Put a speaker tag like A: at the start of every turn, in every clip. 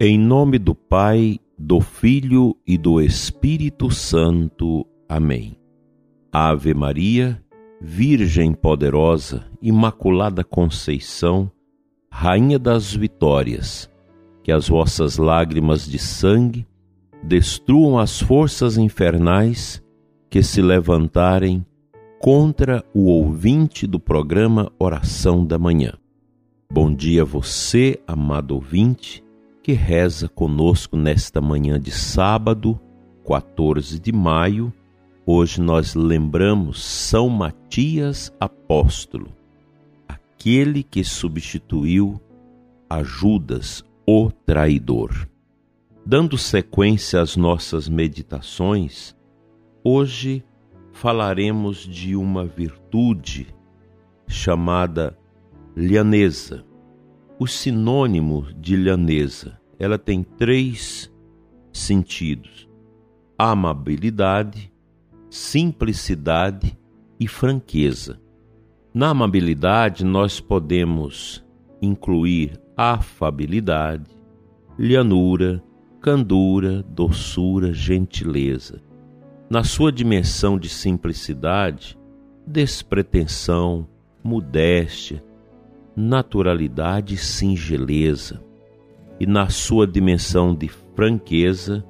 A: Em nome do Pai, do Filho e do Espírito Santo. Amém. Ave Maria, Virgem poderosa, Imaculada Conceição, Rainha das Vitórias, que as vossas lágrimas de sangue destruam as forças infernais que se levantarem contra o ouvinte do programa Oração da Manhã. Bom dia você, amado ouvinte que reza conosco nesta manhã de sábado, 14 de maio. Hoje nós lembramos São Matias Apóstolo, aquele que substituiu a Judas, o traidor. Dando sequência às nossas meditações, hoje falaremos de uma virtude chamada lianesa. O sinônimo de lianesa ela tem três sentidos: amabilidade, simplicidade e franqueza. Na amabilidade, nós podemos incluir afabilidade, lhanura, candura, doçura, gentileza. Na sua dimensão de simplicidade, despretensão, modéstia, naturalidade e singeleza e na sua dimensão de franqueza,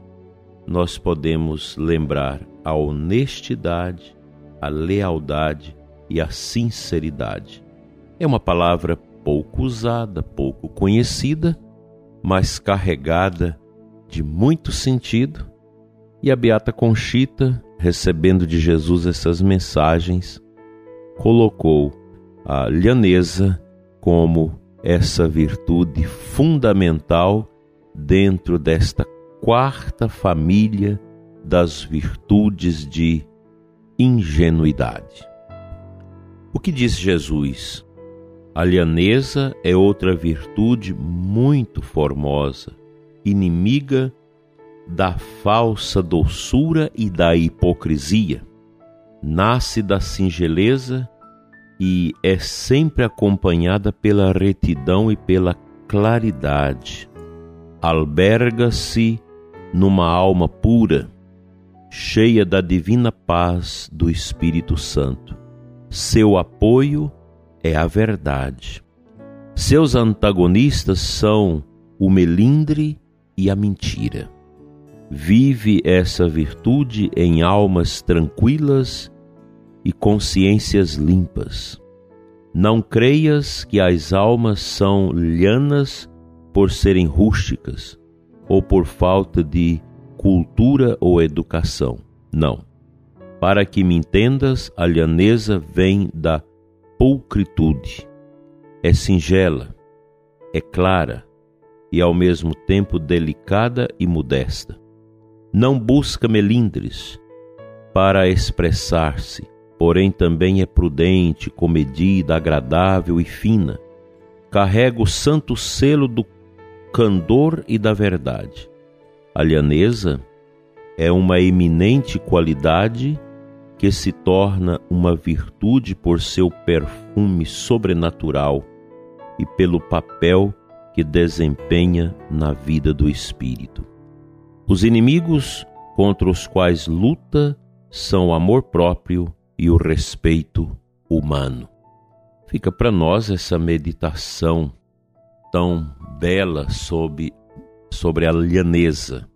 A: nós podemos lembrar a honestidade, a lealdade e a sinceridade. É uma palavra pouco usada, pouco conhecida, mas carregada de muito sentido. E a Beata Conchita, recebendo de Jesus essas mensagens, colocou a lhaneza como essa virtude fundamental dentro desta quarta família das virtudes de ingenuidade. O que diz Jesus? A lhaneza é outra virtude muito formosa, inimiga da falsa doçura e da hipocrisia. Nasce da singeleza e é sempre acompanhada pela retidão e pela claridade. Alberga-se numa alma pura, cheia da divina paz do Espírito Santo. Seu apoio é a verdade. Seus antagonistas são o melindre e a mentira. Vive essa virtude em almas tranquilas e consciências limpas. Não creias que as almas são lhanas por serem rústicas ou por falta de cultura ou educação. Não. Para que me entendas, a lhaneza vem da pulcritude. É singela, é clara e ao mesmo tempo delicada e modesta. Não busca melindres para expressar-se, porém também é prudente, comedida, agradável e fina. Carrega o santo selo do candor e da verdade. A lhaneza é uma eminente qualidade que se torna uma virtude por seu perfume sobrenatural e pelo papel que desempenha na vida do espírito. Os inimigos contra os quais luta são o amor próprio e o respeito humano. Fica para nós essa meditação tão bela sobre, sobre a lhaneza,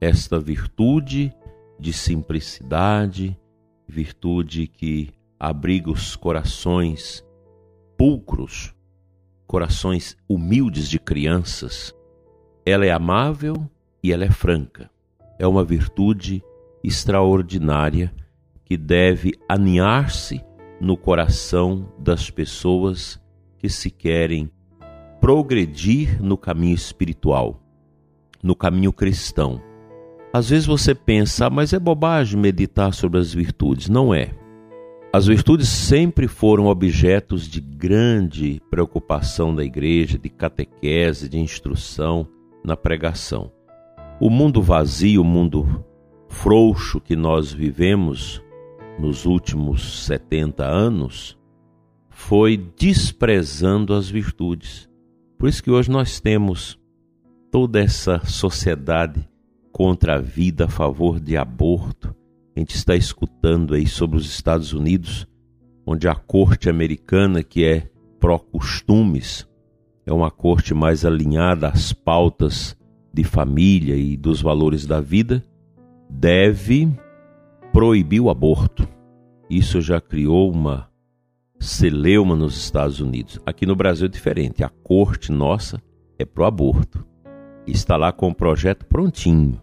A: esta virtude de simplicidade, virtude que abriga os corações pulcros, corações humildes de crianças. Ela é amável e ela é franca. É uma virtude extraordinária que deve aninhar-se no coração das pessoas que se querem progredir no caminho espiritual, no caminho cristão. Às vezes você pensa, ah, mas é bobagem meditar sobre as virtudes. Não é. As virtudes sempre foram objetos de grande preocupação da igreja, de catequese, de instrução na pregação. O mundo vazio, o mundo frouxo que nós vivemos, nos últimos 70 anos foi desprezando as virtudes. Por isso que hoje nós temos toda essa sociedade contra a vida, a favor de aborto. A gente está escutando aí sobre os Estados Unidos, onde a corte americana, que é pró-costumes, é uma corte mais alinhada às pautas de família e dos valores da vida, deve proibir o aborto. Isso já criou uma celeuma nos Estados Unidos. Aqui no Brasil é diferente. A corte nossa é pro aborto. Está lá com o projeto prontinho,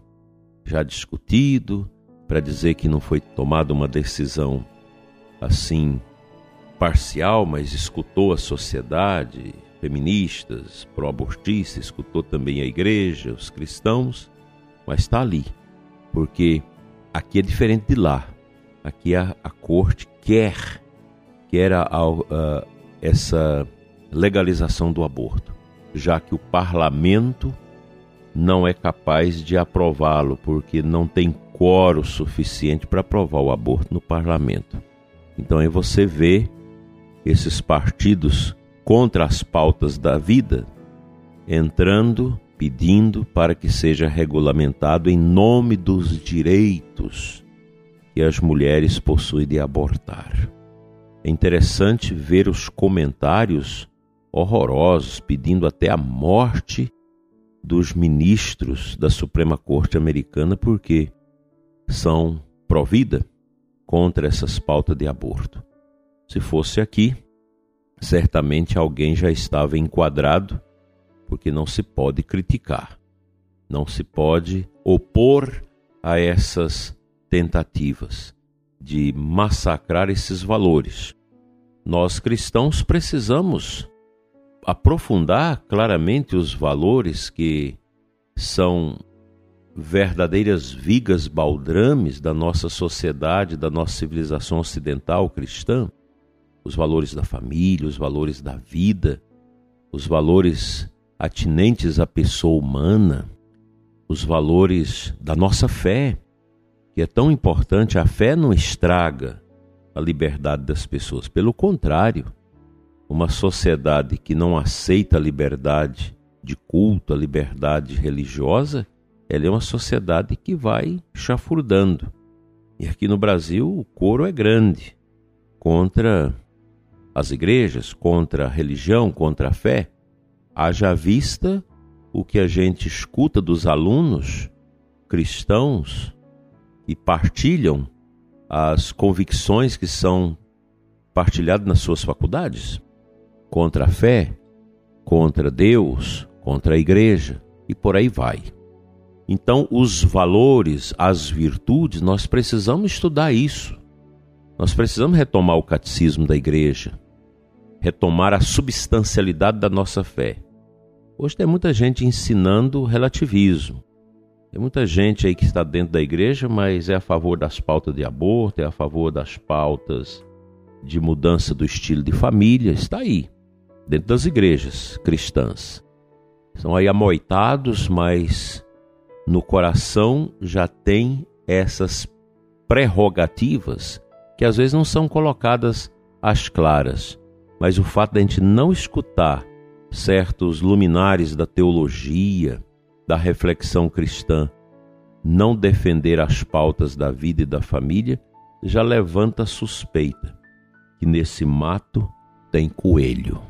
A: já discutido, para dizer que não foi tomada uma decisão assim parcial, mas escutou a sociedade, feministas, pró-abortistas, escutou também a igreja, os cristãos, mas está ali, porque aqui é diferente de lá. Aqui a, a corte quer, quer a, a, essa legalização do aborto, já que o parlamento não é capaz de aprová-lo, porque não tem quórum suficiente para aprovar o aborto no parlamento. Então aí você vê esses partidos contra as pautas da vida, entrando, pedindo para que seja regulamentado em nome dos direitos que as mulheres possuem de abortar. É interessante ver os comentários horrorosos pedindo até a morte dos ministros da Suprema Corte Americana porque são pró-vida contra essas pautas de aborto. Se fosse aqui, certamente alguém já estava enquadrado, porque não se pode criticar, não se pode opor a essas tentativas de massacrar esses valores. Nós cristãos precisamos aprofundar claramente os valores que são verdadeiras vigas baldrames da nossa sociedade, da nossa civilização ocidental cristã os valores da família, os valores da vida, os valores atinentes à pessoa humana, os valores da nossa fé, que é tão importante. A fé não estraga a liberdade das pessoas, pelo contrário, uma sociedade que não aceita a liberdade de culto, a liberdade religiosa, ela é uma sociedade que vai chafurdando. E aqui no Brasil o coro é grande contra as igrejas, contra a religião, contra a fé, haja vista o que a gente escuta dos alunos cristãos e partilham as convicções que são partilhadas nas suas faculdades contra a fé, contra Deus, contra a igreja e por aí vai. Então, os valores, as virtudes, nós precisamos estudar isso. Nós precisamos retomar o catecismo da igreja, retomar a substancialidade da nossa fé. Hoje tem muita gente ensinando relativismo. Tem muita gente aí que está dentro da igreja, mas é a favor das pautas de aborto, é a favor das pautas de mudança do estilo de família, está aí, dentro das igrejas cristãs. São aí amoitados, mas no coração já tem essas prerrogativas que às vezes não são colocadas às claras mas o fato de a gente não escutar certos luminares da teologia, da reflexão cristã, não defender as pautas da vida e da família, já levanta a suspeita que nesse mato tem coelho.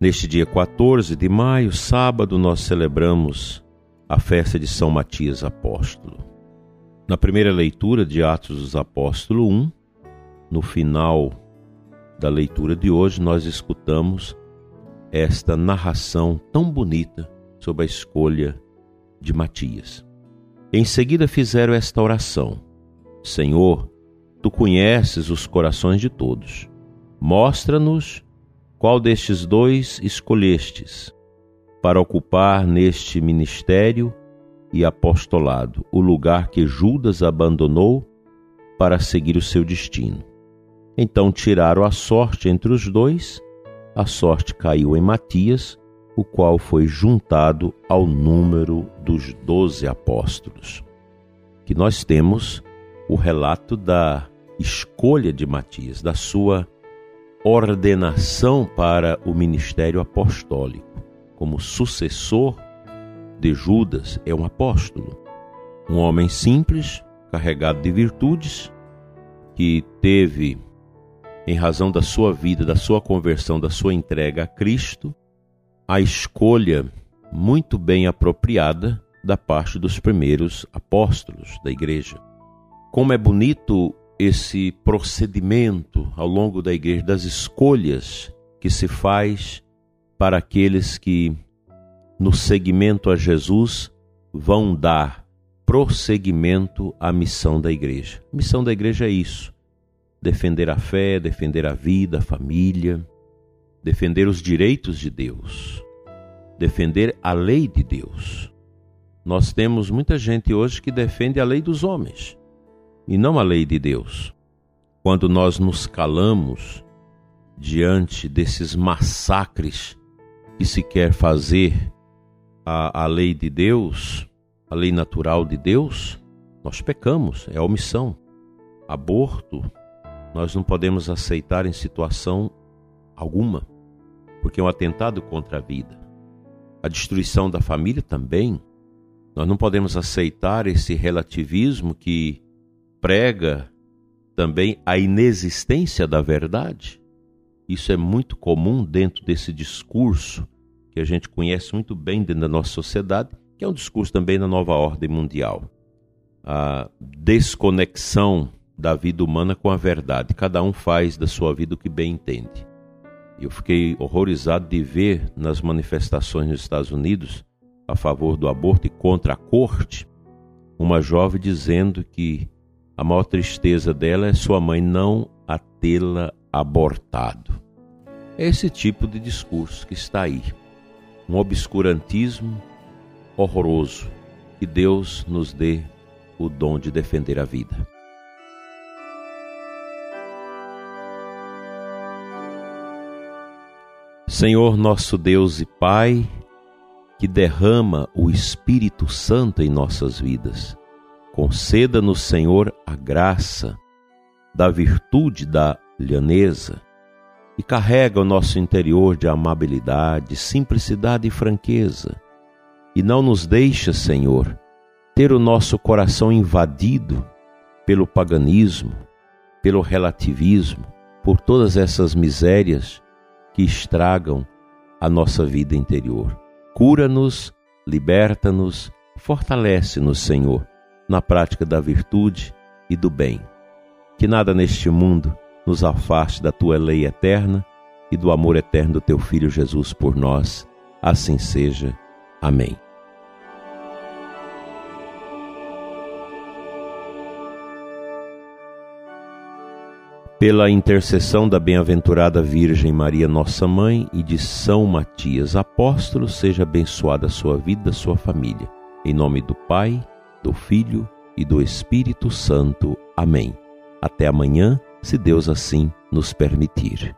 A: Neste dia 14 de maio, sábado, nós celebramos a festa de São Matias Apóstolo. Na primeira leitura de Atos dos Apóstolos 1, no final da leitura de hoje, nós escutamos esta narração tão bonita sobre a escolha de Matias. Em seguida fizeram esta oração: Senhor, tu conheces os corações de todos. Mostra-nos qual destes dois escolhestes para ocupar neste ministério e apostolado o lugar que Judas abandonou para seguir o seu destino. Então tiraram a sorte entre os dois, a sorte caiu em Matias, o qual foi juntado ao número dos doze apóstolos. Que nós temos o relato da escolha de Matias, da sua ordenação para o ministério apostólico. Como sucessor de Judas, é um apóstolo, um homem simples, carregado de virtudes, que teve, em razão da sua vida, da sua conversão, da sua entrega a Cristo, a escolha muito bem apropriada da parte dos primeiros apóstolos da igreja. Como é bonito esse procedimento ao longo da igreja das escolhas que se faz para aqueles que no seguimento a Jesus vão dar prosseguimento à missão da igreja. A missão da igreja é isso: defender a fé, defender a vida, a família, defender os direitos de Deus, defender a lei de Deus. Nós temos muita gente hoje que defende a lei dos homens e não a lei de Deus. Quando nós nos calamos diante desses massacres que se quer fazer à, à lei de Deus, a lei natural de Deus, nós pecamos, é omissão. Aborto, nós não podemos aceitar em situação alguma, porque é um atentado contra a vida. A destruição da família também. Nós não podemos aceitar esse relativismo que prega também a inexistência da verdade. Isso é muito comum dentro desse discurso que a gente conhece muito bem dentro da nossa sociedade, que é um discurso também da nova ordem mundial. A desconexão da vida humana com a verdade. Cada um faz da sua vida o que bem entende. Eu fiquei horrorizado de ver nas manifestações nos Estados Unidos a favor do aborto e contra a corte uma jovem dizendo que a maior tristeza dela é sua mãe não a tê-la abortado. É esse tipo de discurso que está aí. Um obscurantismo horroroso. Que Deus nos dê o dom de defender a vida. Senhor nosso Deus e Pai, que derrama o Espírito Santo em nossas vidas Conceda-nos, Senhor, a graça da virtude da lhaneza e carrega o nosso interior de amabilidade, simplicidade e franqueza. E não nos deixa, Senhor, ter o nosso coração invadido pelo paganismo, pelo relativismo, por todas essas misérias que estragam a nossa vida interior. Cura-nos, liberta-nos, fortalece-nos, Senhor na prática da virtude e do bem. Que nada neste mundo nos afaste da tua lei eterna e do amor eterno do teu Filho Jesus por nós. Assim seja. Amém. Pela intercessão da bem-aventurada Virgem Maria, nossa mãe, e de São Matias, apóstolo, seja abençoada a sua vida, a sua família. Em nome do Pai, do Filho e do Espírito Santo. Amém. Até amanhã, se Deus assim nos permitir.